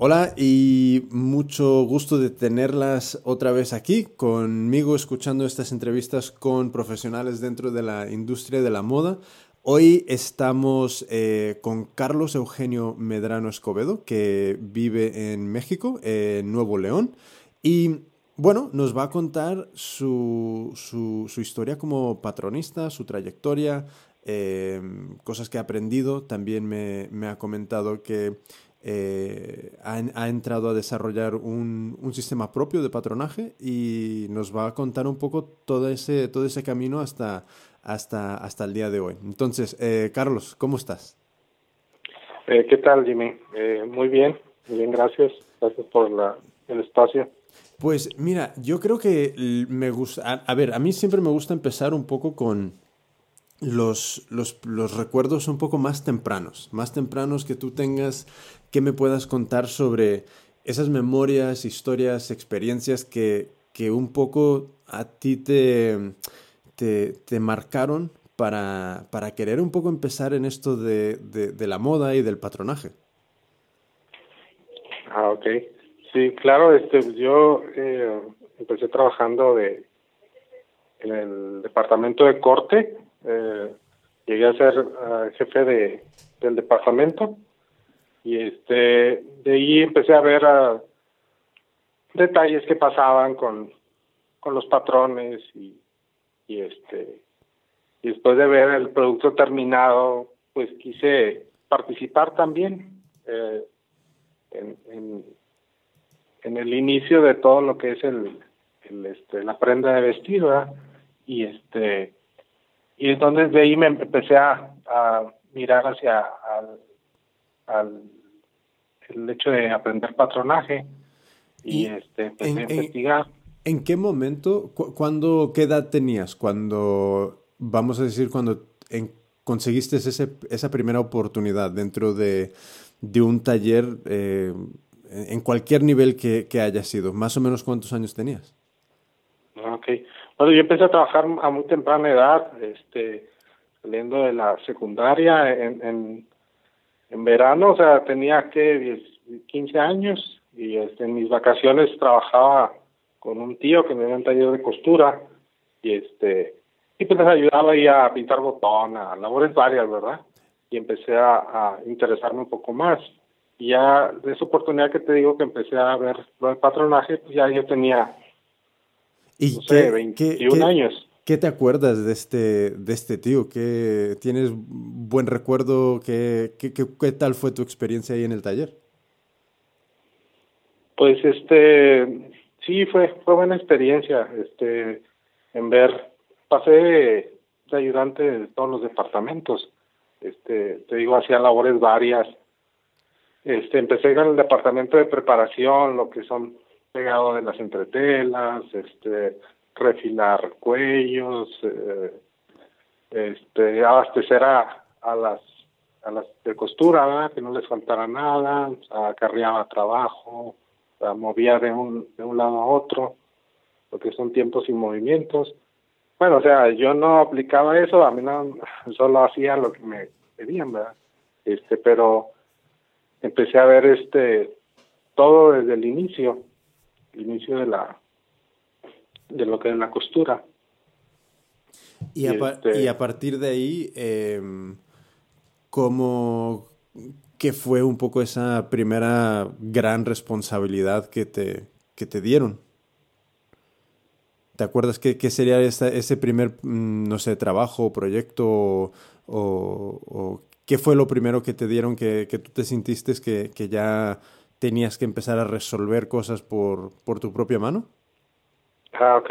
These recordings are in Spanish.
Hola y mucho gusto de tenerlas otra vez aquí conmigo escuchando estas entrevistas con profesionales dentro de la industria de la moda. Hoy estamos eh, con Carlos Eugenio Medrano Escobedo, que vive en México, en Nuevo León, y bueno, nos va a contar su, su, historia como patronista, su trayectoria, eh, cosas que ha aprendido. También me ha comentado que eh, ha, entrado a desarrollar un, un, sistema propio de patronaje y nos va a contar un poco todo ese, todo ese camino hasta, hasta, hasta el día de hoy. Entonces, eh, Carlos, ¿cómo estás? Eh, ¿Qué tal, Jimmy? muy bien, muy bien, gracias. Gracias por la, el espacio. Pues mira, yo creo que me gusta, a, ver, a mí siempre me gusta empezar un poco con los, los, los, recuerdos un poco más tempranos, más tempranos que tú tengas, que me puedas contar sobre esas memorias, historias, experiencias que, que un poco a ti te, te, te marcaron para, para, querer un poco empezar en esto de, de, la moda y del patronaje. Ah, ok. Sí, claro, este, yo eh, empecé trabajando de en el departamento de corte, eh, llegué a ser uh, jefe de, del departamento y este de ahí empecé a ver uh, detalles que pasaban con, con los patrones y, y este y después de ver el producto terminado pues quise participar también eh, en, en el inicio de todo lo que es el, el este, la prenda de vestir, Y este, y entonces de ahí me empecé a, a mirar hacia al, al, el hecho de aprender patronaje y, este, empecé a investigar. En, qué momento, cuándo, qué edad tenías cuando, vamos a decir, cuando en, conseguiste ese, esa primera oportunidad dentro de, de un taller eh, en cualquier nivel que, que haya sido. ¿Más o menos cuántos años tenías? Ok. Bueno, yo empecé a trabajar a muy temprana edad, este, saliendo de la secundaria en, en, verano, o sea, tenía que 15 años y este, en mis vacaciones trabajaba con un tío que me dio un taller de costura y este y pues ayudaba ahí a pintar botón, a labores varias, ¿verdad? Y empecé a, a interesarme un poco más. Y ya de esa oportunidad que te digo que empecé a ver lo del patronaje, pues ya yo tenía ¿Y no sé, 21 años. ¿Qué te acuerdas de este, de este tío? ¿Qué, ¿Tienes buen recuerdo? ¿Qué, qué, qué, tal fue tu experiencia ahí en el taller? Pues este, sí, fue, fue buena experiencia, este, en ver, pasé de ayudante de todos los departamentos, este, te digo, hacía labores varias, este, empecé con el departamento de preparación, lo que son pegado de las entretelas, este, refilar cuellos, eh, este, abastecer a, las a las de costura, que no les faltara nada, acarreaba trabajo, movía de un, de un lado a otro, lo que son tiempos y movimientos. Bueno, o sea, yo no aplicaba eso, a mí no, solo hacía lo que me pedían, ¿verdad? Este, pero empecé a ver este todo desde el inicio, inicio de la de lo que es la costura. Y a, este y a partir de ahí, eh, ¿cómo, qué fue un poco esa primera gran responsabilidad que te, que te dieron? ¿Te acuerdas qué, qué sería ese primer, mm, no sé, trabajo, proyecto o, o, ¿Qué fue lo primero que te dieron que, que tú te sintiste que, que, ya tenías que empezar a resolver cosas por, por tu propia mano? Ah, ok.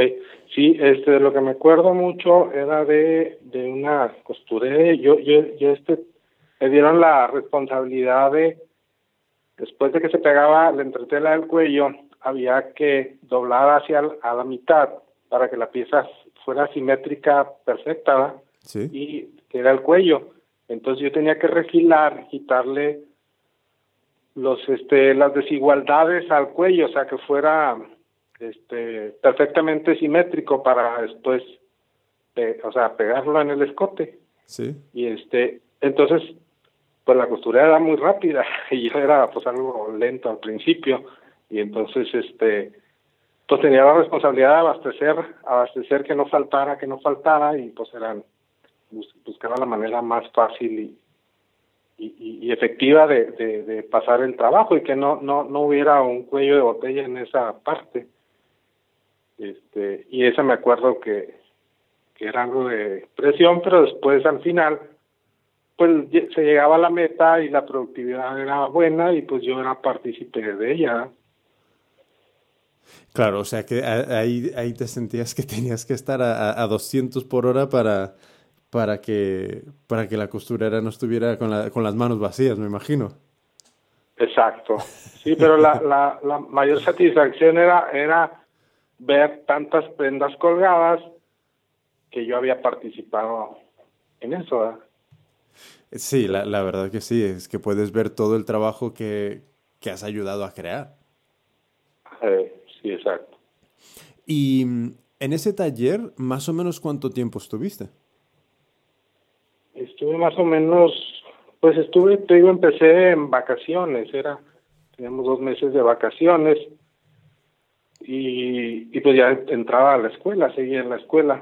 Sí, este, lo que me acuerdo mucho era de, de una costurera. Yo, yo, yo, este, me dieron la responsabilidad de, después de que se pegaba la entretela del cuello, había que doblar hacia a la mitad para que la pieza fuera simétrica perfecta, Sí. Y que era el cuello entonces yo tenía que refilar, quitarle los este las desigualdades al cuello, o sea, que fuera este perfectamente simétrico para después o sea, pegarlo en el escote. Sí. Y este entonces pues la costura era muy rápida y yo era pues algo lento al principio y entonces este pues tenía la responsabilidad de abastecer, abastecer que no faltara, que no faltara y pues eran buscar la manera más fácil y, y, efectiva de, de, pasar el trabajo y que no, no, no hubiera un cuello de botella en esa parte. Este, y esa me acuerdo que, que era algo de presión, pero después al final pues se llegaba a la meta y la productividad era buena y pues yo era partícipe de ella. Claro, o sea que ahí, ahí te sentías que tenías que estar a, a 200 por hora para, para, que, para que la costurera no estuviera con, la, con las manos vacías, me imagino. Exacto. Sí, pero la, la, la mayor satisfacción era, era ver tantas prendas colgadas que yo había participado en eso. Sí, la, la, verdad que sí, es que puedes ver todo el trabajo que, que has ayudado a crear. Eh, sí, exacto. Y mm, en ese taller, más o menos cuánto tiempo estuviste? Estuve más o menos, pues estuve, te digo, empecé en vacaciones, era, teníamos dos meses de vacaciones y, y pues ya entraba a la escuela, seguía en la escuela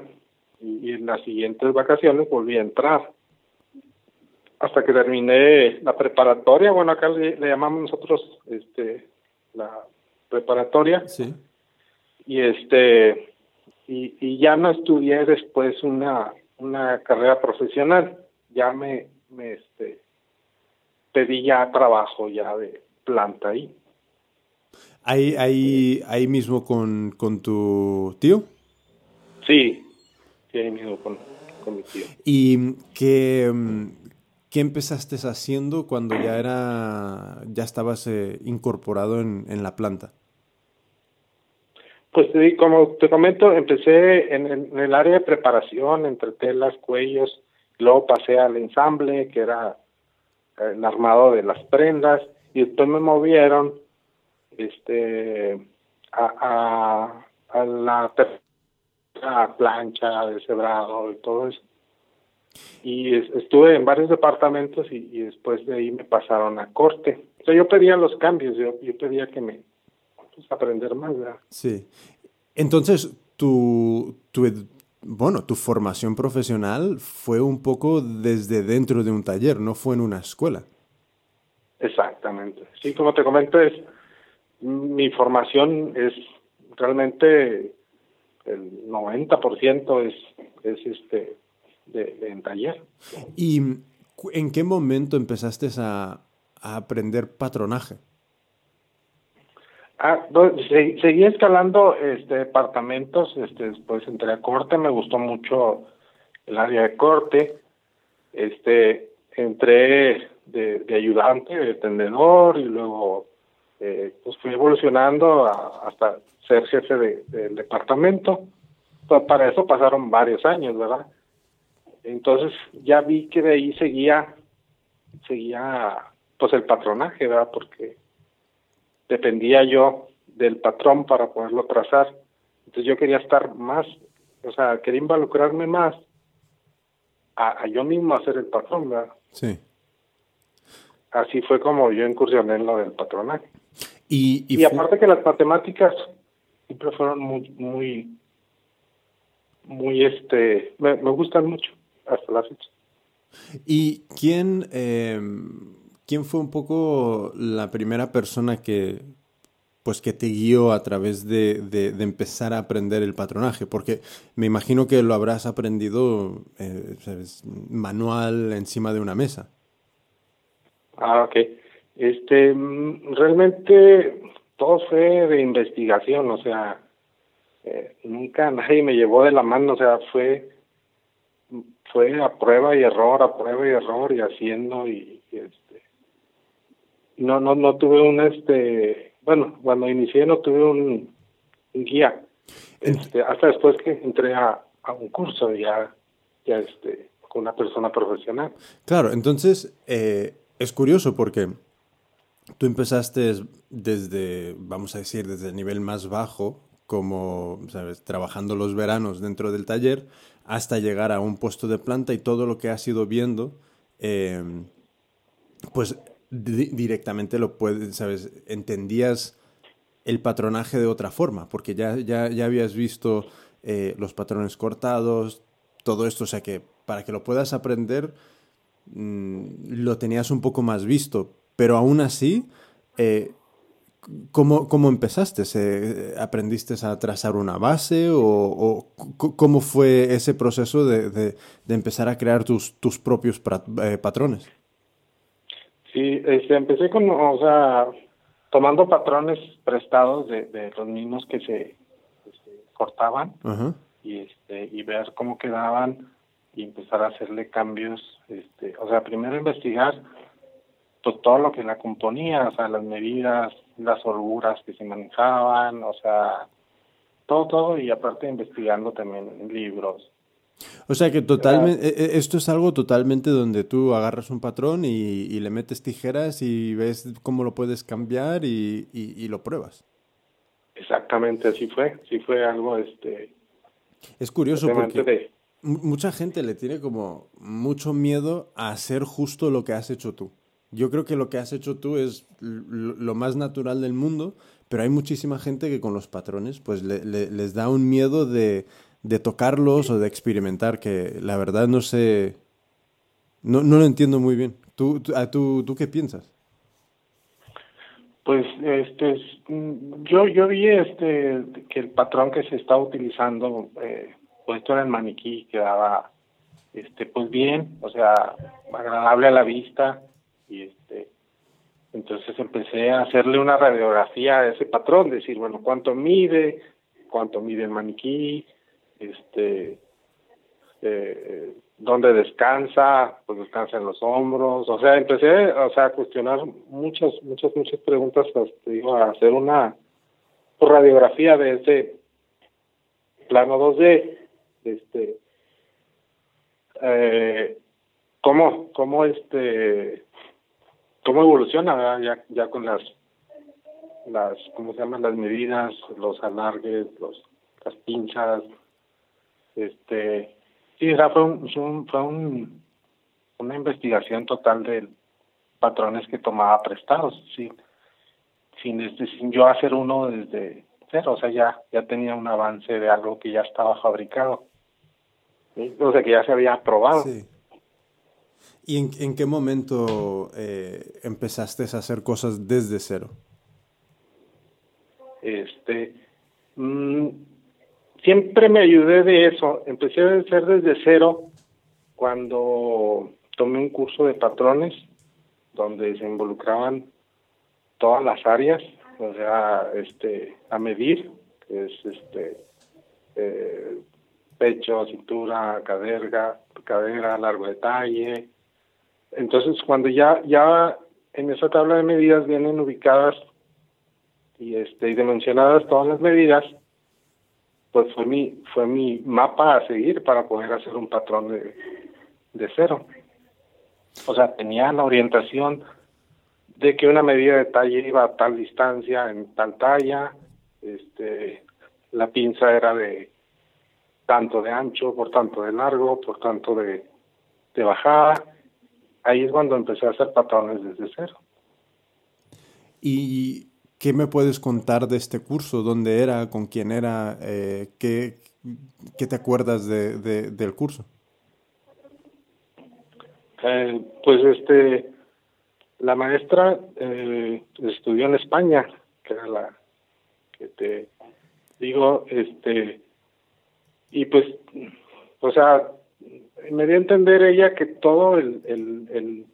y, y en las siguientes vacaciones volví a entrar hasta que terminé la preparatoria, bueno, acá le, llamamos nosotros este la preparatoria. Sí. Y este y, y ya no estudié después una una carrera profesional, ya me me este pedí ya trabajo ya de planta ahí. Ahí ahí ahí mismo con con tu tío? Sí. Sí, ahí mismo con con mi tío. ¿Y qué, ¿Qué empezaste haciendo cuando ya era, ya estabas eh, incorporado en, en, la planta? Pues como te comento, empecé en, en, el área de preparación, entre telas, cuellos, luego pasé al ensamble, que era el armado de las prendas, y después me movieron este a, a, la plancha, deshebrado y todo eso y estuve en varios departamentos y, después de ahí me pasaron a corte. O sea, yo pedía los cambios, yo, yo pedía que me pues, aprender más. ¿verdad? Sí. Entonces, tu, tu, bueno, tu formación profesional fue un poco desde dentro de un taller, no fue en una escuela. Exactamente. Sí, como te comento, es mi formación es realmente el 90% es, es este de, en taller. ¿Y en qué momento empezaste a, a aprender patronaje? Ah, seguí escalando este, departamentos, este, después entré a corte, me gustó mucho el área de corte, este, entré de, ayudante, de tendedor y luego eh, pues fui evolucionando hasta ser jefe de, del departamento. Pues para eso pasaron varios años, ¿verdad? Entonces ya vi que de ahí seguía, seguía pues el patronaje, ¿verdad? Porque dependía yo del patrón para poderlo trazar. Entonces yo quería estar más, o sea, quería involucrarme más a, yo mismo hacer el patrón, ¿verdad? Sí. Así fue como yo incursioné en lo del patronaje. Y, y, aparte que las matemáticas siempre fueron muy, muy, muy, este, me gustan mucho hasta la fecha. ¿Y quién, eh, quién fue un poco la primera persona que, pues, que te guió a través de, de, empezar a aprender el patronaje? Porque me imagino que lo habrás aprendido eh, manual encima de una mesa. Ah, ok. Este, mm, realmente todo fue de investigación, o sea, eh, nunca nadie me llevó de la mano, o sea, fue fue a prueba y error, a prueba y error y haciendo y, este no no no tuve un este bueno cuando inicié no tuve un, guía. Este hasta después que entré a, a un curso ya ya este con una persona profesional. Claro entonces eh, es curioso porque tú empezaste desde vamos a decir desde el nivel más bajo como sabes trabajando los veranos dentro del taller hasta llegar a un puesto de planta y todo lo que has ido viendo, em, pues directamente lo puedes, ¿sabes? Entendías el patronaje de otra forma, porque ya, ya, ya habías visto eh, los patrones cortados, todo esto, o sea que para que lo puedas aprender mm, lo tenías un poco más visto, pero aún así, eh, ¿cómo, ¿cómo, empezaste? ¿Aprendiste a trazar una base o, cómo fue ese proceso de, de, empezar a crear tus, tus propios eh, patrones? Sí, este, empecé con, o sea, tomando patrones prestados de, de los mismos que se, cortaban. Y este y ver cómo quedaban y empezar a hacerle cambios, este, o sea, primero investigar pues, todo lo que la componía, o sea, las medidas, las holguras que se manejaban, o sea, todo, todo, y aparte investigando también libros, o sea que totalmente, e, esto es algo totalmente donde tú agarras un patrón y, le metes tijeras y ves cómo lo puedes cambiar y, y, lo pruebas. Exactamente, así fue, sí fue algo, este... Es curioso porque mucha gente le tiene como mucho miedo a hacer justo lo que has hecho tú. Yo creo que lo que has hecho tú es lo más natural del mundo, pero hay muchísima gente que con los patrones pues les da un miedo de, de tocarlos o de experimentar, que la verdad no sé, no, no lo entiendo muy bien. ¿Tú, ah, tú, tú, qué piensas? Pues este yo yo vi este que el patrón que se está utilizando eh, pues esto era el maniquí quedaba este pues bien, o sea, agradable a la vista y este entonces empecé a hacerle una radiografía a ese patrón, decir, bueno, cuánto mide, cuánto mide el maniquí, este eh, dónde descansa, pues descansa en los hombros, o sea, empecé, o sea, a cuestionar muchas, muchas, muchas preguntas, pues, te digo, a hacer una radiografía de ese plano 2D, este, eh, cómo, cómo este, cómo evoluciona ya, ya con las, las, ¿cómo se llaman? Las medidas, los alargues, los, las pinzas, este, sí, fue, un, fue un, una investigación total de patrones que tomaba prestados, sin, sin, este, sin yo hacer uno desde cero, o sea, ya, ya tenía un avance de algo que ya estaba fabricado, o sea, que ya se había probado. ¿Y en, en qué momento eh, empezaste a hacer cosas desde cero? Este, mmm, siempre me ayudé de eso. Empecé a hacer desde cero cuando tomé un curso de patrones donde se involucraban todas las áreas, o sea, este, a medir, que es este, eh, pecho, cintura, cadera, cadera, largo detalle. Entonces, cuando ya, ya en esa tabla de medidas vienen ubicadas y este, y dimensionadas todas las medidas, pues fue mi, fue mi mapa a seguir para poder hacer un patrón de, de cero. O sea, tenía la orientación de que una medida de talle iba a tal distancia en tal talla, este, la pinza era de tanto de ancho, por tanto de largo, por tanto de, de bajada. Ahí es cuando empecé a hacer patrones desde cero. Y ¿Qué me puedes contar de este curso? ¿Dónde era? ¿Con quién era? Eh, ¿qué, ¿qué, te acuerdas de, del curso? Eh, pues este, la maestra eh, estudió en España, que era la que te digo, este, y pues, o sea, me dio a entender ella que todo el, el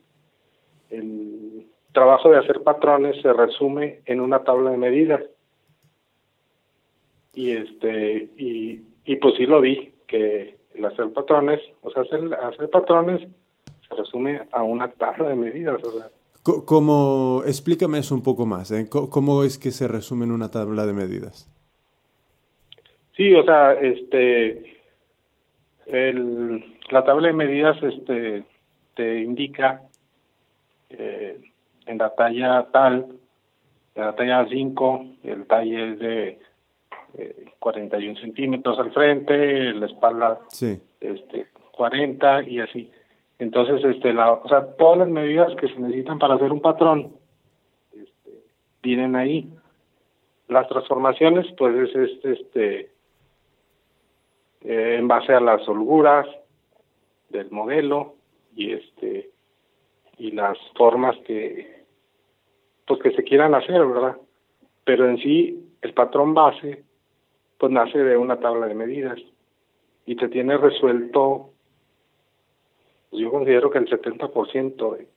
trabajo de hacer patrones se resume en una tabla de medidas. Y este y, y pues sí lo vi que el hacer patrones, o sea, hacer, hacer patrones se resume a una tabla de medidas, o sea. ¿Cómo, explícame eso un poco más, ¿eh? ¿Cómo es que se resume en una tabla de medidas? Sí, o sea, este, el, la tabla de medidas, este, te indica eh, en la talla tal, en la talla 5, el talle es de 41 eh, centímetros al frente, la espalda este 40 y así. Entonces, este, la, o sea, todas las medidas que se necesitan para hacer un patrón este, vienen ahí. Las transformaciones, pues, es este, este eh, en base a las holguras del modelo y este y las formas que pues que se quieran hacer, ¿verdad? Pero en sí el patrón base pues nace de una tabla de medidas y te tiene resuelto pues yo considero que el 70% de,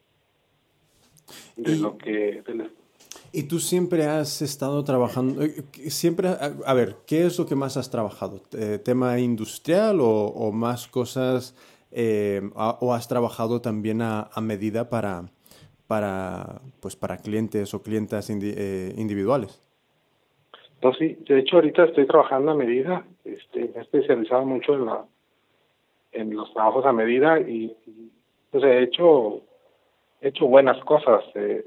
de lo que y tú siempre has estado trabajando, eh, siempre, a, ver, ¿qué es lo que más has trabajado? ¿Tema industrial o, más cosas, eh, o has trabajado también a, medida para, para, pues para clientes o clientas individuales? No, sí, de hecho ahorita estoy trabajando a medida, este, me he especializado mucho en, la, en los trabajos a medida y pues he hecho, he hecho buenas cosas. Eh,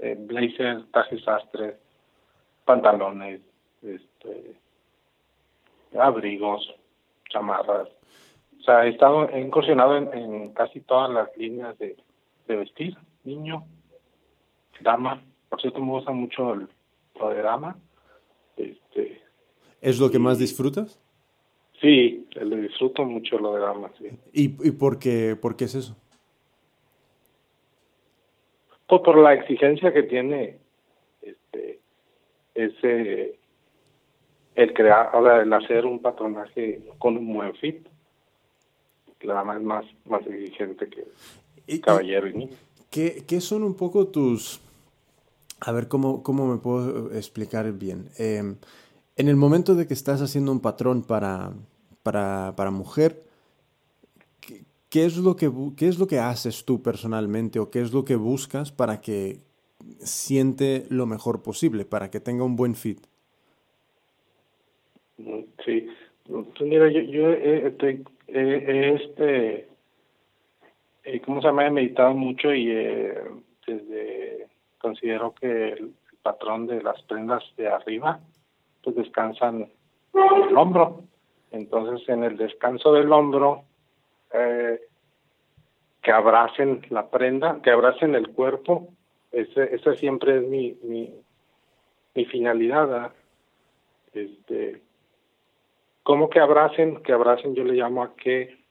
eh, blazer, trajes sastre, pantalones, este, abrigos, chamarras. O sea, he estado he incursionado en, casi todas las líneas de, vestir, niño, dama. Por cierto, me gusta mucho el, lo de dama. Este, ¿Es lo que más disfrutas? Sí, le disfruto mucho lo de dama, sí. ¿Y, y por, qué, por qué es eso? Pues por la exigencia que tiene este ese el crear, ahora el hacer un patronaje con un buen fit. La dama es más, más exigente que caballero y niño. ¿Qué, ¿Qué son un poco tus... A ver, ¿cómo, cómo me puedo explicar bien? Em, en el momento de que estás haciendo un patrón para, para, para mujer, ¿qué es, lo que, ¿qué es lo que haces tú personalmente o qué es lo que buscas para que siente lo mejor posible, para que tenga un buen fit? Mm, sí, pues mira, yo, yo este, este ¿cómo se llama? He meditado mucho y desde considero que el patrón de las prendas de arriba pues descansan en el hombro. Entonces en el descanso del hombro eh, que abracen la prenda, que abracen el cuerpo. Ese, esa siempre es mi, mi, mi finalidad. Este, ¿Cómo que abracen? Que abracen yo le llamo a que,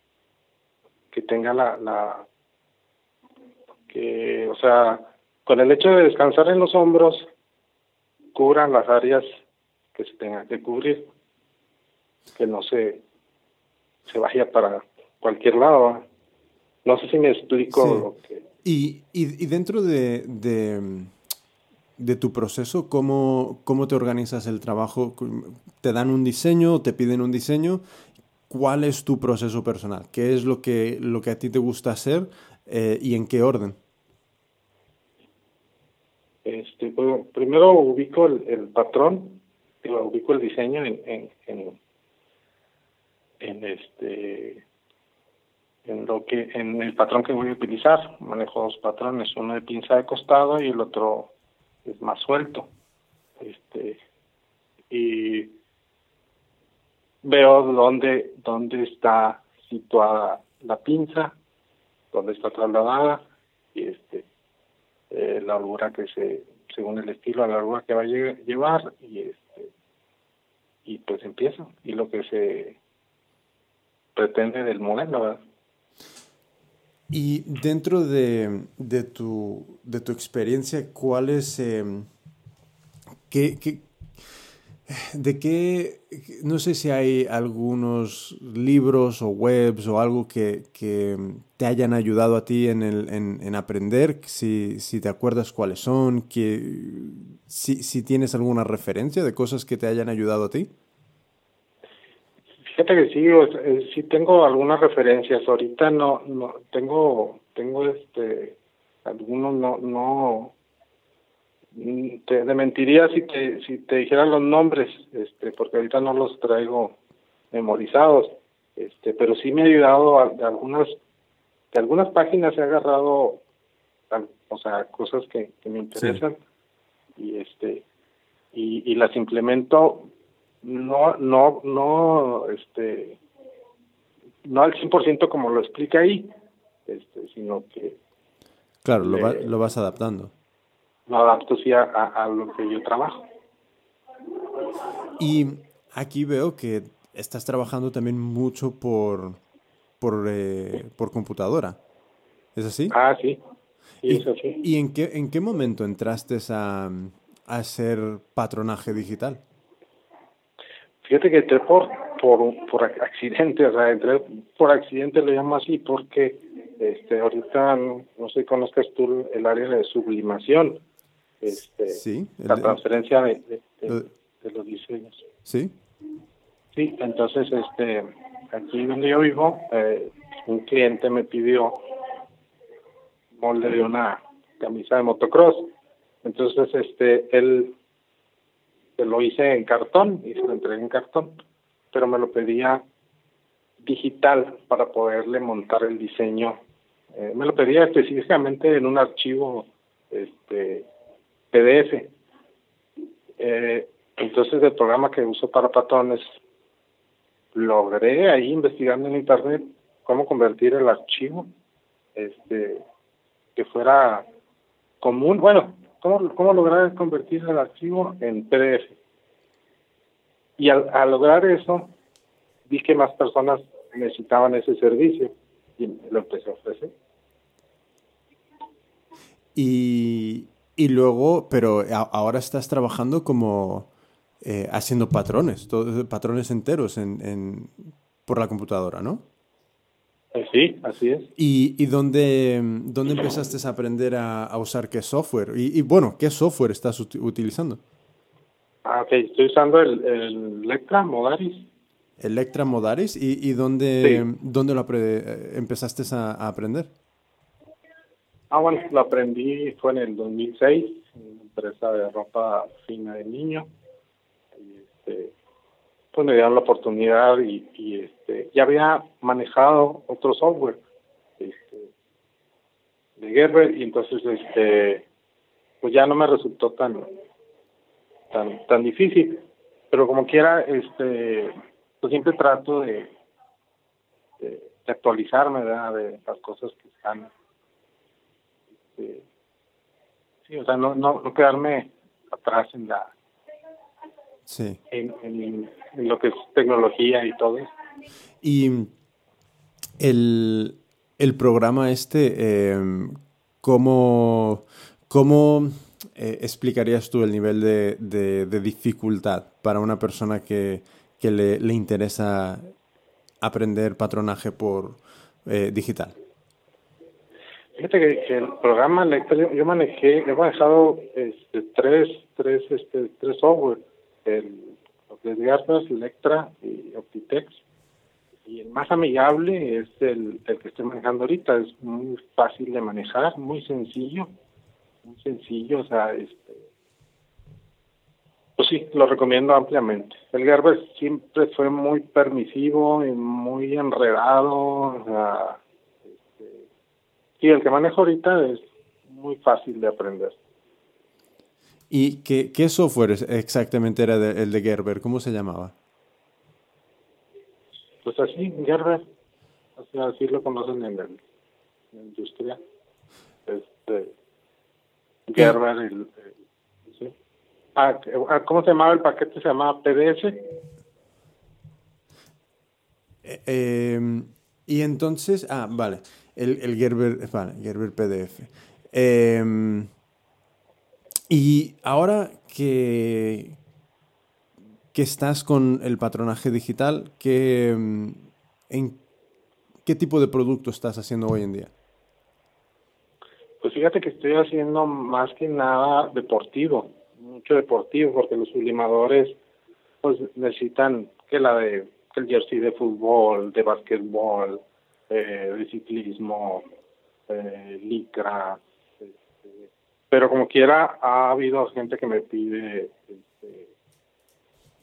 que tenga la, la, que, o sea, con el hecho de descansar en los hombros, cubran las áreas que se tengan que cubrir, que no se, se vaya para cualquier lado. No sé si me explico lo que... Y, y, dentro de, de, tu proceso, ¿cómo, ¿cómo te organizas el trabajo? ¿Te dan un diseño, te piden un diseño? ¿Cuál es tu proceso personal? ¿Qué es lo que, lo que a ti te gusta hacer eh, y en qué orden? Este, primero ubico el, patrón, ubico el diseño en, en, en, en este en lo que en el patrón que voy a utilizar manejo dos patrones uno de pinza de costado y el otro es más suelto este y veo dónde dónde está situada la pinza dónde está trasladada y este eh, la holgura que se según el estilo la holgura que va a llevar y este y pues empiezo y lo que se pretende del modelo ¿verdad? Y dentro de, de, tu, de tu experiencia, ¿cuál es, em, qué, qué, de qué, no sé si hay algunos libros o webs o algo que, que te hayan ayudado a ti en, el, en, en aprender, si, si, te acuerdas cuáles son, que, si, si tienes alguna referencia de cosas que te hayan ayudado a ti? Fíjate que sí, eh, sí tengo algunas referencias. Ahorita no, no tengo, tengo este, algunos no, no, mm, te, mentiría si te, si te dijera los nombres, este, porque ahorita no los traigo memorizados, este, pero sí me ha ayudado a, de algunas, de algunas páginas he agarrado, o sea, cosas que, que me interesan y este, y, y las implemento no, no, no, este, no al 100% como lo explica ahí, este, sino que... Claro, lo, lo vas adaptando. Lo adapto sí a, a, lo que yo trabajo. Y aquí veo que estás trabajando también mucho por, por, eh, por computadora. ¿Es así? Ah, sí. ¿Y, ¿Y en qué, en qué momento entraste a, a hacer patronaje digital? Fíjate que entré por, por, accidente, o sea, entré por accidente, le llamo así, porque este, ahorita no, sé si conozcas tú el área de sublimación, este, sí, la transferencia de, de, los diseños. Sí. Sí, entonces, este, aquí donde yo vivo, eh, un cliente me pidió molde de una camisa de motocross. Entonces, este, él se lo hice en cartón y se lo entregué en cartón, pero me lo pedía digital para poderle montar el diseño. Eh, me lo pedía específicamente en un archivo este, PDF. Eh, entonces, el programa que uso para patrones, logré ahí investigando en internet cómo convertir el archivo este, que fuera común. Bueno, cómo, cómo lograr convertir el archivo en PDF. Y al, lograr eso, vi que más personas necesitaban ese servicio y lo empecé a ofrecer. Y, y luego, pero ahora estás trabajando como eh, haciendo patrones, patrones enteros en, en, por la computadora, ¿no? Eh, sí, así es. ¿Y, y dónde, dónde empezaste a aprender a, usar qué software? Y, bueno, ¿qué software estás utilizando? Ah, ok, estoy usando el, el Electra Modaris. Electra Modaris, ¿y, y dónde, dónde lo eh, empezaste a, aprender? Ah, bueno, lo aprendí, fue en el 2006, en una empresa de ropa fina de niño. Y este, pues me dieron la oportunidad y, este, ya había manejado otro software este, de Gerber y entonces este pues ya no me resultó tan tan tan difícil pero como quiera este pues siempre trato de, actualizarme de las cosas que están este, sí o sea no no no quedarme atrás en la sí. en, lo que es tecnología y todo Y el, el programa este, em, ¿cómo, cómo eh, explicarías tú el nivel de, de, dificultad para una persona que, que le, le, interesa aprender patronaje por eh, digital? Fíjate que, el programa yo manejé, he manejado este, tres, tres, este, tres software el, los Electra y Optitex. Y el más amigable es el, el que estoy manejando ahorita, es muy fácil de manejar, muy sencillo, muy sencillo, o sea, este, pues sí, lo recomiendo ampliamente. El Gerber siempre fue muy permisivo y muy enredado, o sea, sí, el que manejo ahorita es muy fácil de aprender. ¿Y qué, qué software exactamente era el de Gerber? ¿Cómo se llamaba? Pues así, Gerber. Así, así lo conocen en, la industria. Este, Gerber, el, ¿sí? ah, ah, ¿cómo se llamaba el paquete? Se llamaba PDS. Eh, em, y entonces, ah, vale, el, el Gerber, vale, Gerber PDF. Eh, y ahora que, que estás con el patronaje digital, ¿qué, mm, en, ¿qué tipo de producto estás haciendo hoy en día? Pues fíjate que estoy haciendo más que nada deportivo, mucho deportivo, porque los sublimadores pues necesitan que la de el jersey de fútbol, de básquetbol, eh, de ciclismo, eh, licra, pero como quiera ha habido gente que me pide este,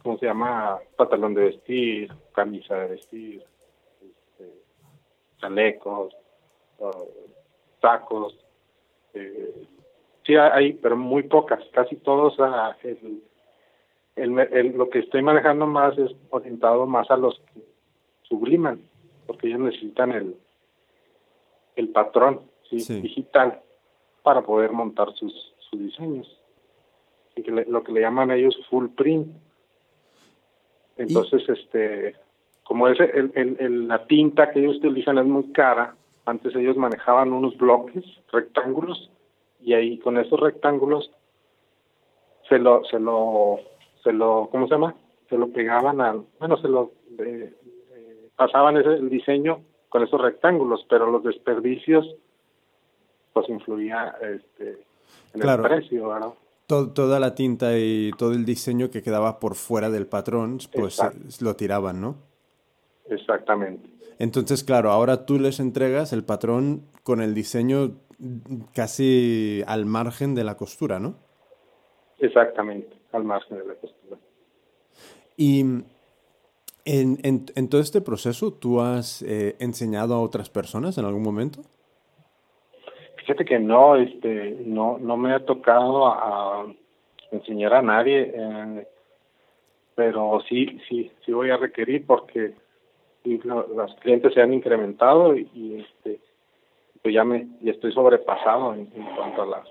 cómo se llama pantalón de vestir camisa de vestir este, chalecos sacos eh, sí hay pero muy pocas casi todos el, el, lo que estoy manejando más es orientado más a los que subliman porque ellos necesitan el, el patrón digital para poder montar sus, sus diseños. Y lo que le llaman ellos full print. Entonces, este, como es el, el, la tinta que ellos utilizan es muy cara, antes ellos manejaban unos bloques, rectángulos, y ahí con esos rectángulos se lo, se lo, se lo, ¿cómo se llama? Se lo pegaban al, bueno, se lo pasaban ese, el diseño con esos rectángulos, pero los desperdicios pues influía este, en el precio, ¿verdad? toda la tinta y todo el diseño que quedaba por fuera del patrón, pues lo tiraban, ¿no? Exactamente. Entonces, claro, ahora tú les entregas el patrón con el diseño casi al margen de la costura, ¿no? Exactamente, al margen de la costura. Y en, en, todo este proceso, ¿tú has eh, enseñado a otras personas en algún momento? Fíjate que no, este, no, no me ha tocado a, enseñar a nadie, eh, pero sí, sí, sí voy a requerir porque los clientes se han incrementado y, este, pues ya me, ya estoy sobrepasado en, cuanto a las.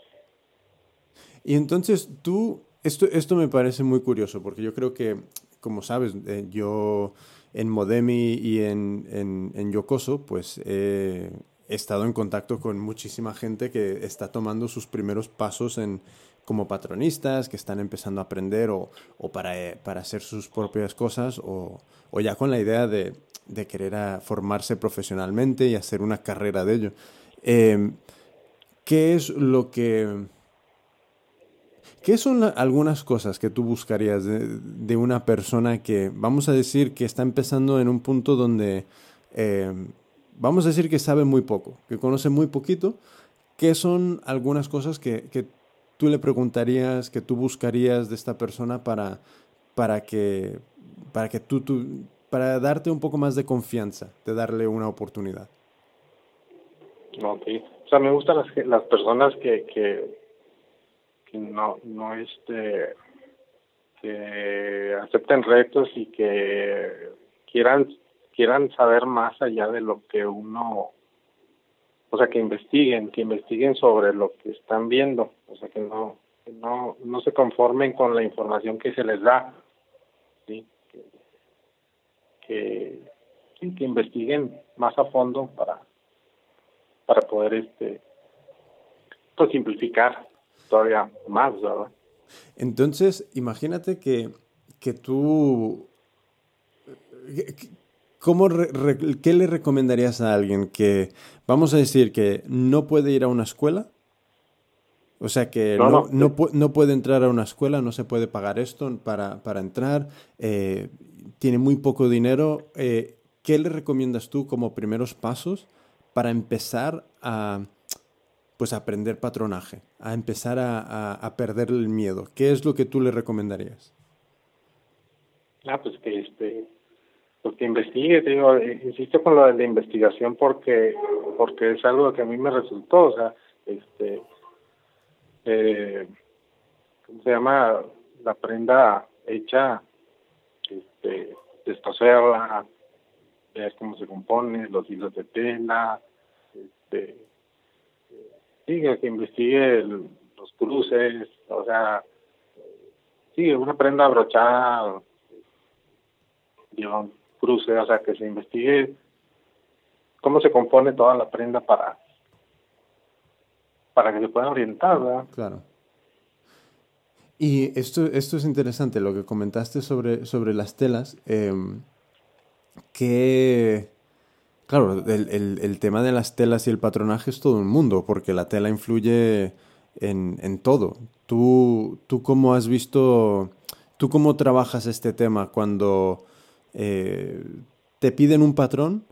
Y entonces tú, esto, esto me parece muy curioso porque yo creo que, como sabes, eh, yo en Modemi y en, en, Yokoso, pues eh, he estado en contacto con muchísima gente que está tomando sus primeros pasos en, como patronistas, que están empezando a aprender o, para, eh, para, hacer sus propias cosas o, ya con la idea de, querer formarse profesionalmente y hacer una carrera de ello. Em, ¿Qué es lo que... ¿Qué son algunas cosas que tú buscarías de, una persona que, vamos a decir, que está empezando en un punto donde em, vamos a decir que sabe muy poco, que conoce muy poquito, ¿qué son algunas cosas que, que tú le preguntarías, que tú buscarías de esta persona para, para que, para que tú, tú, para darte un poco más de confianza, de darle una oportunidad? Ok, o sea, me gustan las, las personas que, que, que no, no este, que acepten retos y que quieran quieran saber más allá de lo que uno, o sea, que investiguen, que investiguen sobre lo que están viendo, o sea, que no, no, no se conformen con la información que se les da, ¿sí? que, que, investiguen más a fondo para, para poder este pues simplificar todavía más, ¿verdad? Entonces, imagínate que, que tú ¿Cómo ¿Qué le recomendarías a alguien que, vamos a decir, que no puede ir a una escuela? O sea, que no, no, puede entrar a una escuela, no se puede pagar esto para, para entrar, eh, tiene muy poco dinero. Eh, ¿Qué le recomiendas tú como primeros pasos para empezar a pues aprender patronaje, a empezar a, a perder el miedo? ¿Qué es lo que tú le recomendarías? Ah, pues que este pues que investigue, te digo, eh, insisto con lo de la investigación porque porque es algo que a mí me resultó, o sea, este, eh, ¿cómo se llama? La prenda hecha, este, descoserla, ver cómo se compone, los hilos de tela, este, sí, que investigue los cruces, o sea, sí, una prenda abrochada, digamos, cruce, o sea, que se investigue cómo se compone toda la prenda para para que se pueda orientar. Claro. Y esto, esto es interesante, lo que comentaste sobre, sobre las telas, em, que, claro, el, el, tema de las telas y el patronaje es todo un mundo, porque la tela influye en, en todo. ¿Tú, ¿Tú cómo has visto, tú cómo trabajas este tema cuando eh, te piden un patrón,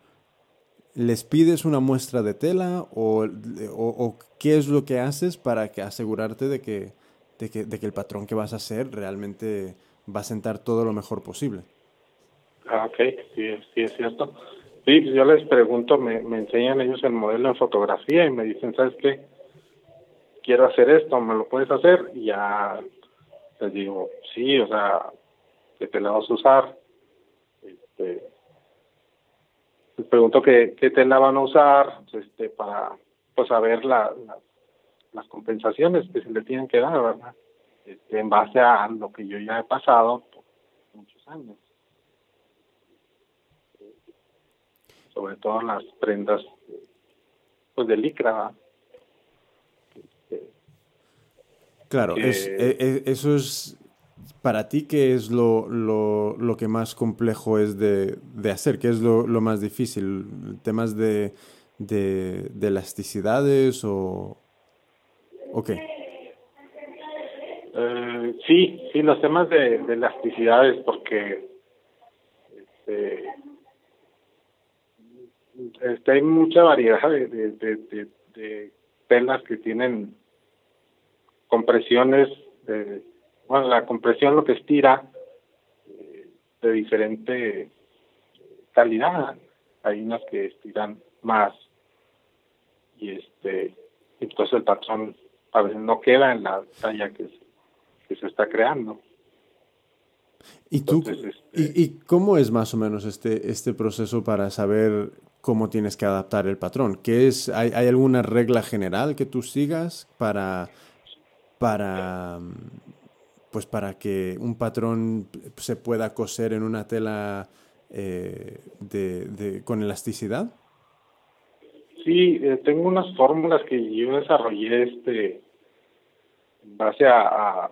les pides una muestra de tela o, o, qué es lo que haces para que asegurarte de que, de que, de que el patrón que vas a hacer realmente va a sentar todo lo mejor posible. Ah, ok, sí, sí es cierto. Sí, pues yo les pregunto, me, me enseñan ellos el modelo en fotografía y me dicen, ¿sabes qué? Quiero hacer esto, ¿me lo puedes hacer? Y ya les digo, sí, o sea, ¿qué te la vas a usar? Este, les pregunto qué, qué tela van a usar este, para pues saber la, las compensaciones que se le tienen que dar, ¿verdad? Este, en base a lo que yo ya he pasado por muchos años. Sobre todo las prendas pues de licra. Este, claro, es, e, e, eso es para ti, ¿qué es lo, lo, lo que más complejo es de, de hacer? ¿Qué es lo, lo más difícil? ¿Temas de, de, de elasticidades o, o qué? Eh, sí, sí, los temas de, de elasticidades, porque este, este, hay mucha variedad de, de, de, de telas que tienen compresiones de bueno, la compresión lo que estira eh, de diferente calidad. Hay unas que estiran más y este entonces el patrón a veces no queda en la talla que, que se está creando. ¿Y tú este ¿y, ¿y, cómo es más o menos este, este proceso para saber cómo tienes que adaptar el patrón? ¿Qué es, hay, ¿Hay alguna regla general que tú sigas para, para pues para que un patrón se pueda coser en una tela eh, de, de, con elasticidad? Sí, eh, tengo unas fórmulas que yo desarrollé este en base a, a,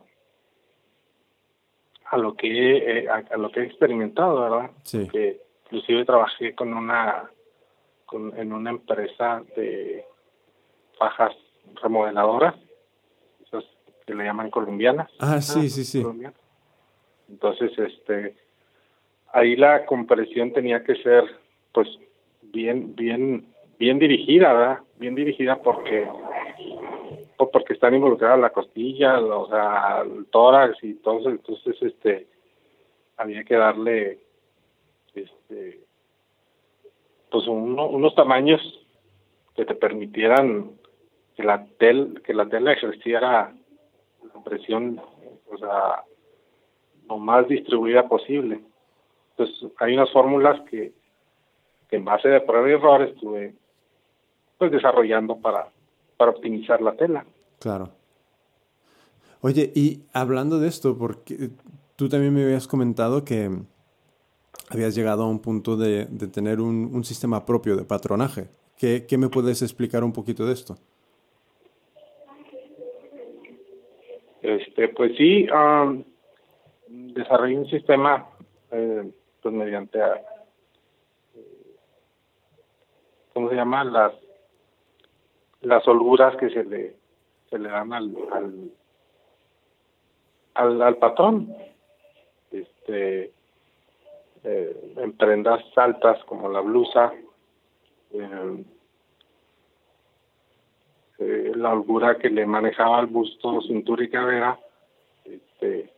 a lo que he, eh, a, a, lo que he experimentado, ¿verdad? Sí. Que inclusive trabajé con una con, en una empresa de fajas remodeladoras que le llaman colombianas. Ah, sí, sí, sí. Entonces, este, ahí la compresión tenía que ser, pues, bien, bien, bien dirigida, ¿verdad? Bien dirigida porque, porque están involucradas la costilla, o sea, el tórax y todo eso. Entonces, este, había que darle, este, pues, uno, unos tamaños que te permitieran que la tel, que la tela ejerciera presión, o sea, lo más distribuida posible. Entonces, hay unas fórmulas que, que en base de prueba y error estuve pues desarrollando para, para optimizar la tela. Claro. Oye, y hablando de esto, porque tú también me habías comentado que habías llegado a un punto de, de tener un, un, sistema propio de patronaje. ¿Qué, ¿Qué me puedes explicar un poquito de esto? Este, pues sí, um, desarrollé un sistema, eh, pues mediante, uh, ¿cómo se llama? Las las holguras que se le se le dan al al, al, al patrón, este, eh, en prendas altas como la blusa. Eh, eh, la holgura que le manejaba el busto, cintura y cadera, este,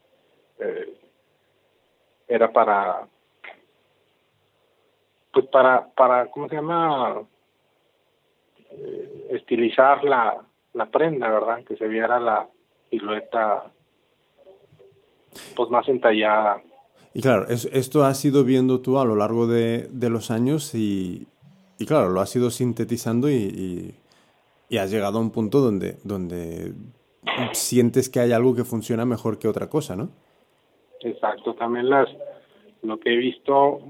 eh, era para, pues para, para, ¿cómo se llama? Estilizar la, la prenda, ¿verdad? Que se viera la silueta pues más entallada. Y claro, es, esto has ido viendo tú a lo largo de, de los años y, y, claro, lo has ido sintetizando y, y, has llegado a un punto donde, donde sientes que hay algo que funciona mejor que otra cosa, ¿no? Exacto, también las lo que he visto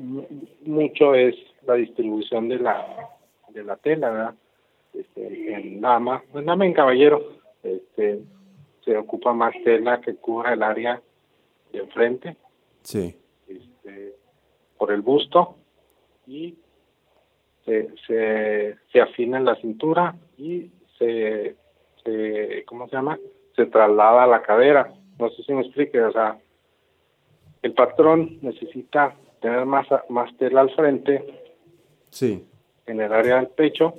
mucho es la distribución de la de la tela, ¿verdad? Este, en dama, en dama en caballero, este, se ocupa más tela que cubra el área de enfrente. Sí. Este, por el busto y se, se, se afina en la cintura y se, se, ¿cómo se llama? Se traslada a la cadera. No sé si me explique, o sea, el patrón necesita tener más, más tela al frente. Sí. En el área del pecho,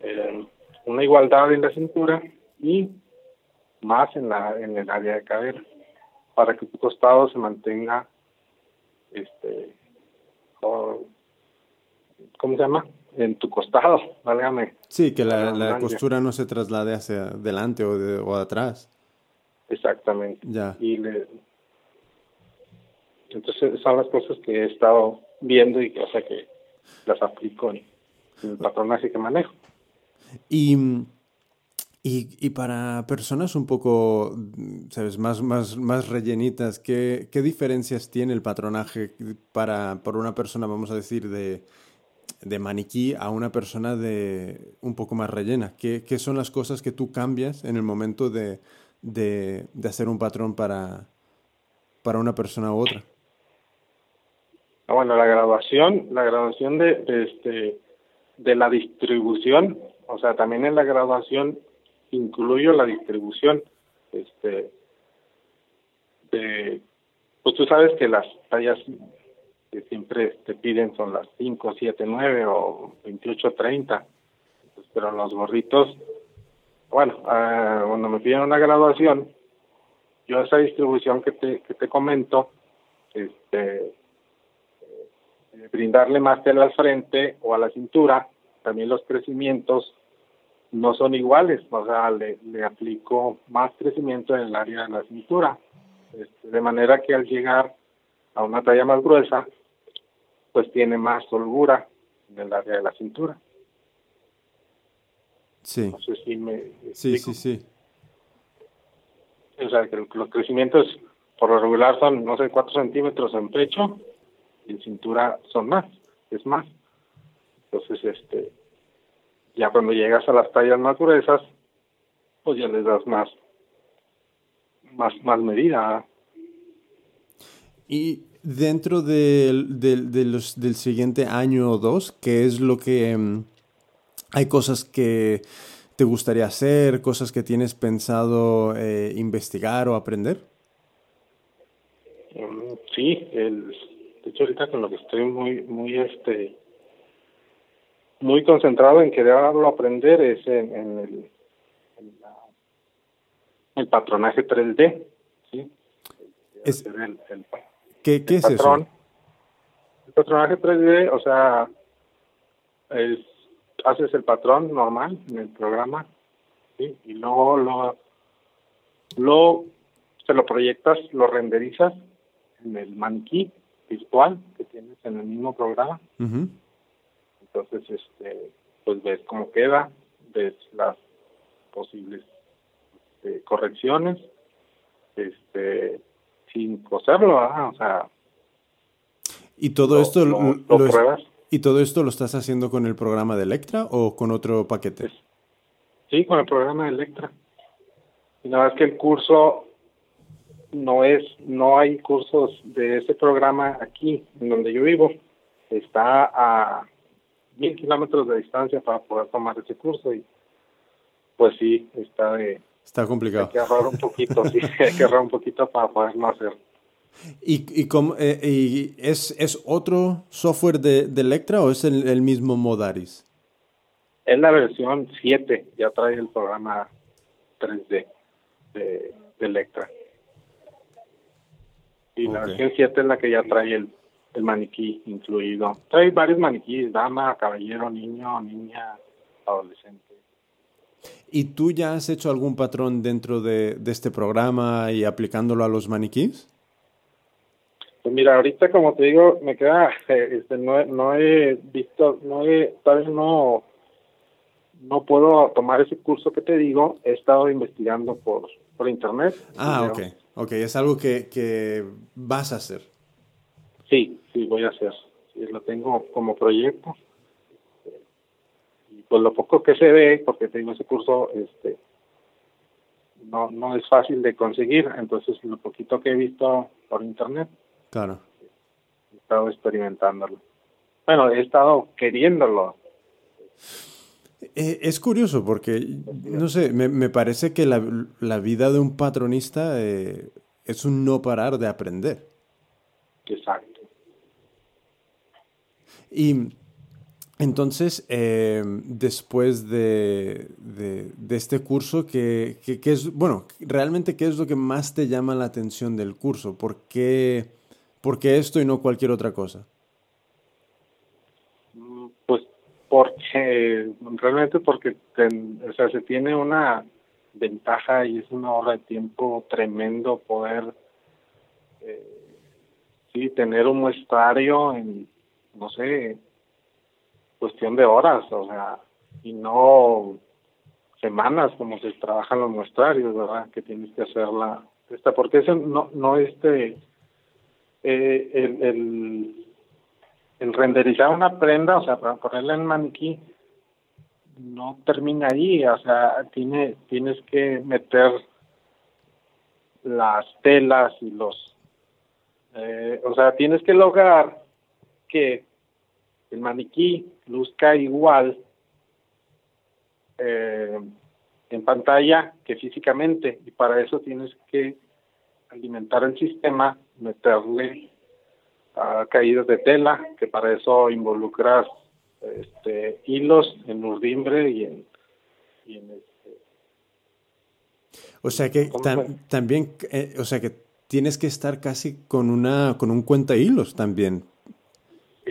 eh, una igualdad en la cintura y más en la en el área de cadera para que tu costado se mantenga este ¿cómo se llama? En tu costado, válgame. Sí, que la, la costura no se traslade hacia adelante o, de, o atrás. Exactamente. Ya. Y le... Entonces son las cosas que he estado viendo y que, o sea, que, las aplico en, el patronaje que manejo. Y, y, y, para personas un poco, ¿sabes?, más, más, más rellenitas, ¿qué, ¿qué, diferencias tiene el patronaje para, para una persona, vamos a decir, de, de maniquí a una persona de un poco más rellena? ¿Qué, qué son las cosas que tú cambias en el momento de, de, de hacer un patrón para, para una persona u otra? Ah, bueno, la graduación, la graduación de, este de la distribución, o sea, también en la graduación incluyo la distribución, este, de, pues tú sabes que las tallas que siempre te piden son las 5, 7, 9 o 28, 30, pues, pero los gorritos, bueno, uh, cuando me piden una graduación, yo esa distribución que te, que te comento, este, eh, brindarle más tela al frente o a la cintura, también los crecimientos no son iguales, o sea, le, le aplico más crecimiento en el área de la cintura, este, de manera que al llegar a una talla más gruesa, pues tiene más holgura en el área de la cintura. Sí. No sé si me sí, sí, sí. O sea, que los crecimientos por lo regular son, no sé, 4 centímetros en pecho y en cintura son más, es más. Entonces, este, ya cuando llegas a las tallas más gruesas, pues ya les das más, más, más medida. Y dentro del, del, de los, del siguiente año o dos, ¿qué es lo que... Um, hay cosas que te gustaría hacer, cosas que tienes pensado eh, investigar o aprender? Mm, sí, el, de hecho ahorita con lo que estoy muy, muy, este, muy concentrado en quererlo aprender es en, en el, en la, el patronaje 3D, ¿sí? Es, el, el, ¿Qué, qué el es patrón, eso? El patronaje 3D, o sea, es, haces el patrón normal en el programa, ¿sí? Y luego lo, lo, se lo proyectas, lo renderizas en el maniquí virtual que tienes en el mismo programa. Uh -huh. Entonces, este, pues ves cómo queda, ves las posibles este, correcciones, este, sin coserlo, ¿verdad? o sea. ¿Y todo lo, esto lo, lo, lo lo pruebas? ¿Y todo esto lo estás haciendo con el programa de Electra o con otro paquete? Sí, con el programa de Electra. Y la verdad es que el curso no es, no hay cursos de ese programa aquí, en donde yo vivo. Está a mil kilómetros de distancia para poder tomar ese curso y pues sí, está de... Está complicado. Hay que ahorrar un poquito, sí, hay que ahorrar un poquito para poderlo hacer. ¿Y, y, cómo, eh, y es, es otro software de, de Electra o es el, el, mismo Modaris? Es la versión 7, ya trae el programa 3D de, de Electra. Y okay. la versión 7 es la que ya trae el, el maniquí incluido. Trae varios maniquíes, dama, caballero, niño, niña, adolescente. ¿Y tú ya has hecho algún patrón dentro de, de este programa y aplicándolo a los maniquíes? Pues mira, ahorita como te digo, me queda, este, no, no he visto, no he, tal vez no, no puedo tomar ese curso que te digo, he estado investigando por, por internet. Ah, ok, ok, es algo que, que vas a hacer. Sí, sí, voy a hacer, sí, lo tengo como proyecto. Y pues lo poco que se ve, porque te digo, ese curso, este, no, no es fácil de conseguir, entonces lo poquito que he visto por internet, Claro. He estado experimentándolo. Bueno, he estado queriéndolo. Eh, es curioso porque, no sé, me, me parece que la, la, vida de un patronista eh, es un no parar de aprender. Exacto. Y entonces, eh, después de, de, este curso, ¿qué, qué, qué es, bueno, realmente qué es lo que más te llama la atención del curso? ¿Por qué? ¿Por qué esto y no cualquier otra cosa? Pues porque realmente porque o sea, se tiene una ventaja y es un ahorro de tiempo tremendo poder eh, sí tener un muestrario en no sé cuestión de horas, o sea, y no semanas como se trabajan los muestrarios, ¿verdad? Que tienes que hacer la esta, porque eso no, no este, eh, el, el, el renderizar una prenda, o sea, para ponerla en maniquí, no termina ahí, o sea, tiene, tienes que meter las telas y los, eh, o sea, tienes que lograr que el maniquí luzca igual eh, en pantalla que físicamente y para eso tienes que alimentar el sistema, meterle a caídas de tela, que para eso involucras este, hilos en urdimbre y en, y en este, o sea que también, eh, o sea que tienes que estar casi con una con un cuenta hilos también.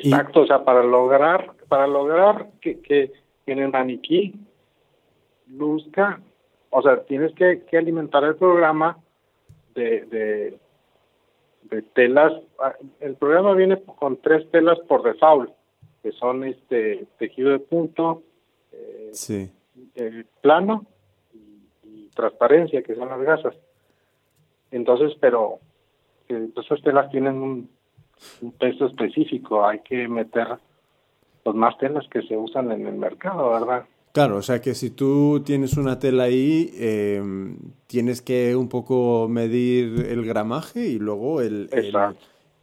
Exacto, o sea, para lograr para lograr que, que en el maniquí luzca, o sea, tienes que, que alimentar el programa de, de, de telas. El programa viene con tres telas por default que son este tejido de punto, eh, sí. plano y, transparencia, que son las gasas. Entonces, pero eh, pues, esas telas tienen un, peso específico, hay que meter los más telas que se usan en el mercado, ¿verdad? Claro, o sea que si tú tienes una tela ahí, eh, tienes que un poco medir el gramaje y luego el,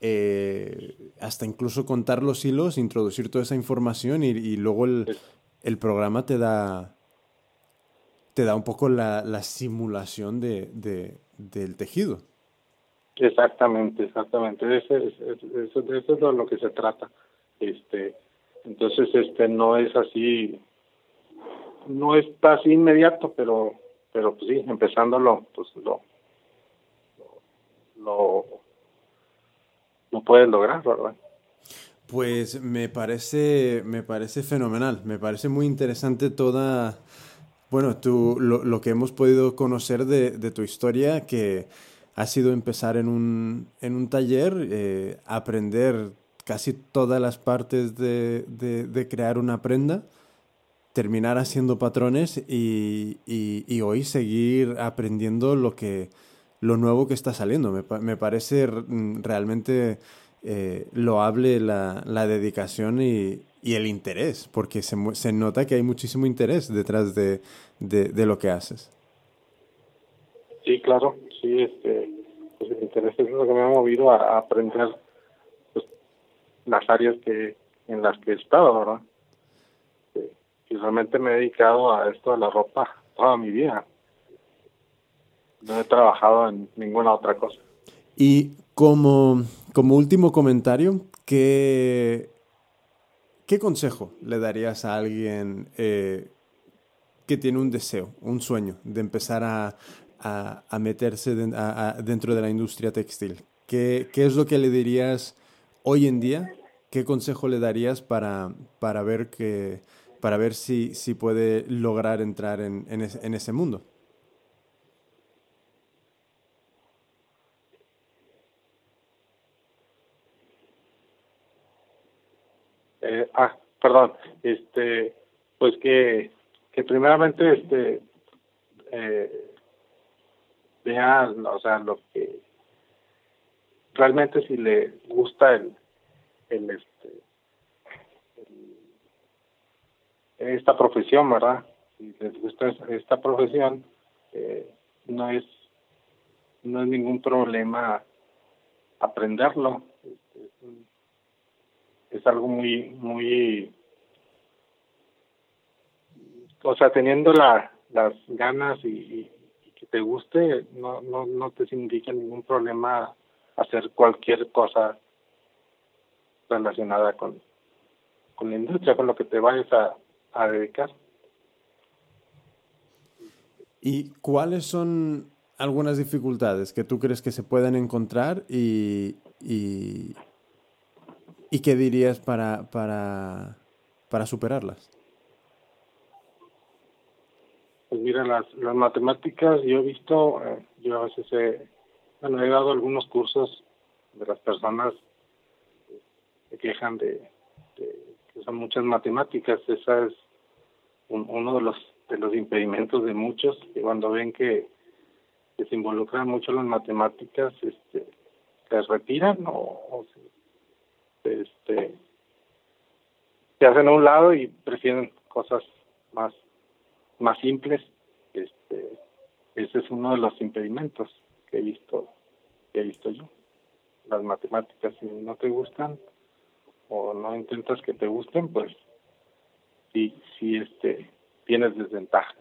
eh, hasta incluso contar los hilos, introducir toda esa información y, luego el, el, programa te da te da un poco la, la simulación de, de, del tejido. Exactamente, exactamente. Eso, eso, eso es de lo que se trata. Este, entonces, este, no es así, no está así inmediato, pero, pero pues sí, empezándolo, pues lo, lo no puedes lograr, ¿verdad? Pues me parece, me parece fenomenal, me parece muy interesante toda, bueno, tú, lo, lo que hemos podido conocer de, de, tu historia, que ha sido empezar en un, en un taller, eh, aprender casi todas las partes de, de, crear una prenda, terminar haciendo patrones y, y, hoy seguir aprendiendo lo que, lo nuevo que está saliendo. Me, parece realmente eh, loable la, la dedicación y, y, el interés, porque se, se, nota que hay muchísimo interés detrás de, de, de, lo que haces. Sí, claro, sí, este, pues el interés es lo que me ha movido a, aprender pues, las áreas que en las que he estado, ¿verdad? y realmente me he dedicado a esto de la ropa toda mi vida no he trabajado en ninguna otra cosa. Y como, como último comentario, ¿qué, ¿qué consejo le darías a alguien eh, que tiene un deseo, un sueño de empezar a, a, a meterse dentro de la industria textil? ¿Qué, ¿Qué, es lo que le dirías hoy en día? ¿Qué consejo le darías para, para ver, que, para ver si, si puede lograr entrar en, en, en ese mundo? Eh, ah, perdón, este, pues que, que primeramente, este, eh, vean, o sea, lo que realmente si le gusta el, el este, esta profesión, ¿verdad? Si les gusta esta profesión, eh, no es no es ningún problema aprenderlo. Este, es un, es algo muy, muy, o sea, teniendo la, las ganas y, que te guste, no, no, no te significa ningún problema hacer cualquier cosa relacionada con, con la industria, con lo que te vayas a, a dedicar. ¿Y cuáles son algunas dificultades que tú crees que se pueden encontrar y, y, ¿Y qué dirías para, para, para superarlas? Pues mira, las, las matemáticas, yo he visto, eh, yo a veces he, bueno, he dado algunos cursos de las personas que quejan de, de se usan muchas matemáticas, esa es uno de los de los impedimentos de muchos que cuando ven que, se involucran mucho las matemáticas, este, se retiran o, se, este, se hacen a un lado y prefieren cosas más más simples. Este, ese es uno de los impedimentos que he visto que he visto yo. Las matemáticas si no te gustan o no intentas que te gusten, pues sí, sí, este, tienes desventaja.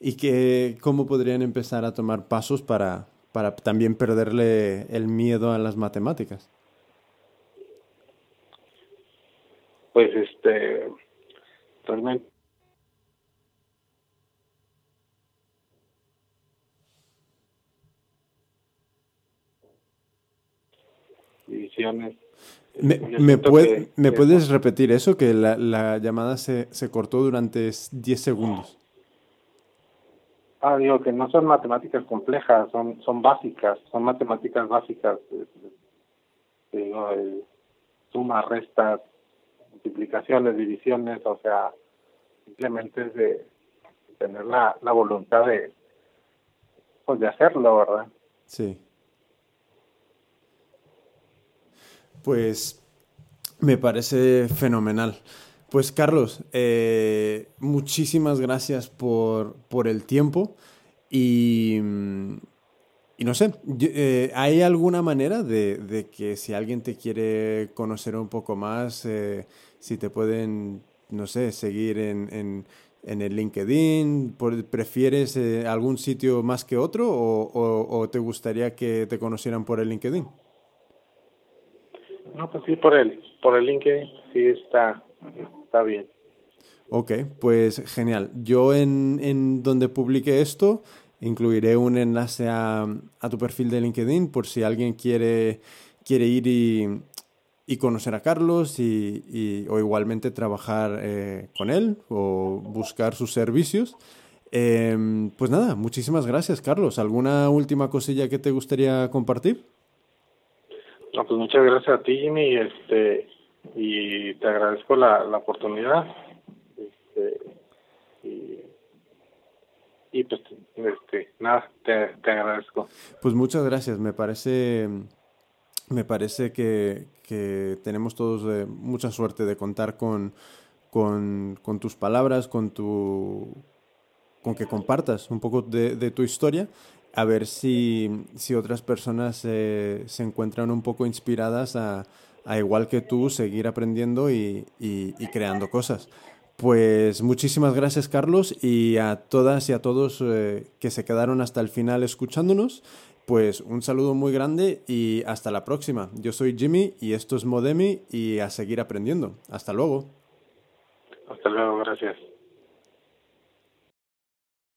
¿Y que, cómo podrían empezar a tomar pasos para, para también perderle el miedo a las matemáticas? Pues este, realmente divisiones ¿Me, me, ¿me puedes repetir eso? Que la, la llamada se, se, cortó durante 10 segundos. Ah, digo que no son matemáticas complejas, son, son básicas, son matemáticas básicas. Digo, sumas, restas, multiplicaciones, divisiones, o sea, simplemente es de tener la, la voluntad de, pues de hacerlo, ¿verdad? Sí. Pues me parece fenomenal. Pues Carlos, eh, muchísimas gracias por, por el tiempo y, y no sé, eh, ¿hay alguna manera de, de, que si alguien te quiere conocer un poco más, eh, si te pueden, no sé, seguir en, en, el LinkedIn? ¿Prefieres algún sitio más que otro o, o te gustaría que te conocieran por el LinkedIn? No, pues sí, por el, por el LinkedIn, sí está, está bien. Ok, pues genial. Yo en, en donde publique esto incluiré un enlace a, a, tu perfil de LinkedIn por si alguien quiere, quiere ir y, y conocer a Carlos y, y o igualmente trabajar eh, con él o buscar sus servicios. Eh, pues nada, muchísimas gracias Carlos. ¿Alguna última cosilla que te gustaría compartir? No, pues muchas gracias a ti, Jimmy, este, y te agradezco la, la oportunidad. Este, y, y, pues, este, nada, te, te, agradezco. Pues muchas gracias, me parece, me parece que, que tenemos todos eh, mucha suerte de contar con, con, con tus palabras, con tu con que compartas un poco de, de tu historia a ver si, si otras personas eh, se encuentran un poco inspiradas a, a, igual que tú, seguir aprendiendo y, y, y, creando cosas. Pues muchísimas gracias Carlos y a todas y a todos eh, que se quedaron hasta el final escuchándonos, pues un saludo muy grande y hasta la próxima. Yo soy Jimmy y esto es Modemi y a seguir aprendiendo. Hasta luego. Hasta luego, gracias.